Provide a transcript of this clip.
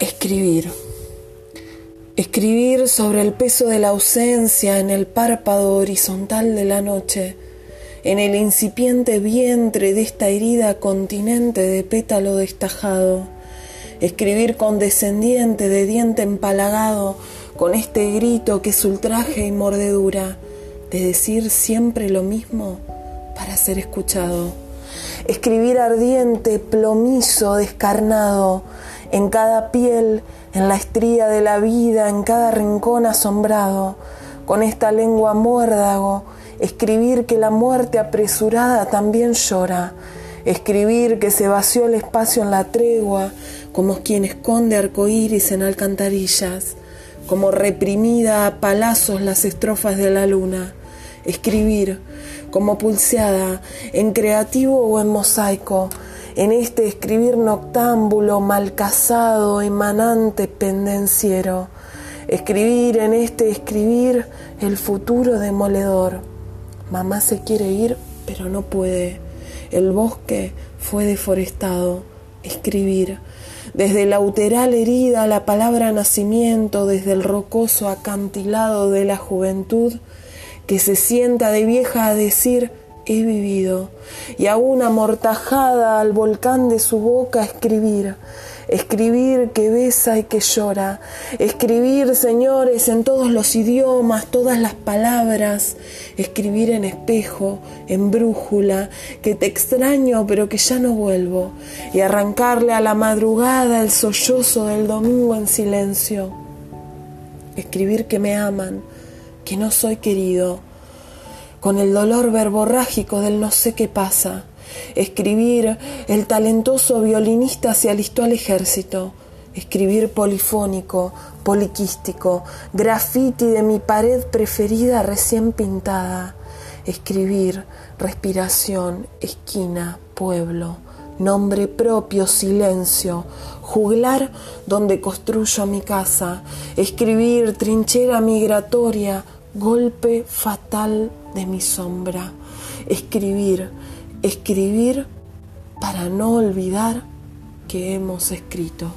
Escribir. Escribir sobre el peso de la ausencia en el párpado horizontal de la noche, en el incipiente vientre de esta herida continente de pétalo destajado. Escribir condescendiente de diente empalagado, con este grito que es ultraje y mordedura, de decir siempre lo mismo para ser escuchado. Escribir ardiente, plomizo, descarnado, en cada piel, en la estría de la vida, en cada rincón asombrado, con esta lengua muérdago, escribir que la muerte apresurada también llora, escribir que se vació el espacio en la tregua, como quien esconde arcoíris en alcantarillas, como reprimida a palazos las estrofas de la luna, escribir como pulseada en creativo o en mosaico, en este escribir noctámbulo, mal casado, emanante, pendenciero. Escribir en este escribir el futuro demoledor. Mamá se quiere ir, pero no puede. El bosque fue deforestado. Escribir. Desde la uteral herida la palabra nacimiento, desde el rocoso acantilado de la juventud, que se sienta de vieja a decir he vivido, y aún amortajada al volcán de su boca escribir, escribir que besa y que llora, escribir, señores, en todos los idiomas, todas las palabras, escribir en espejo, en brújula, que te extraño pero que ya no vuelvo, y arrancarle a la madrugada el sollozo del domingo en silencio, escribir que me aman, que no soy querido, con el dolor verborrágico del no sé qué pasa. Escribir, el talentoso violinista se alistó al ejército. Escribir polifónico, poliquístico, grafiti de mi pared preferida recién pintada. Escribir, respiración, esquina, pueblo, nombre propio, silencio, juglar donde construyo mi casa, escribir, trinchera migratoria, golpe fatal de mi sombra. Escribir, escribir para no olvidar que hemos escrito.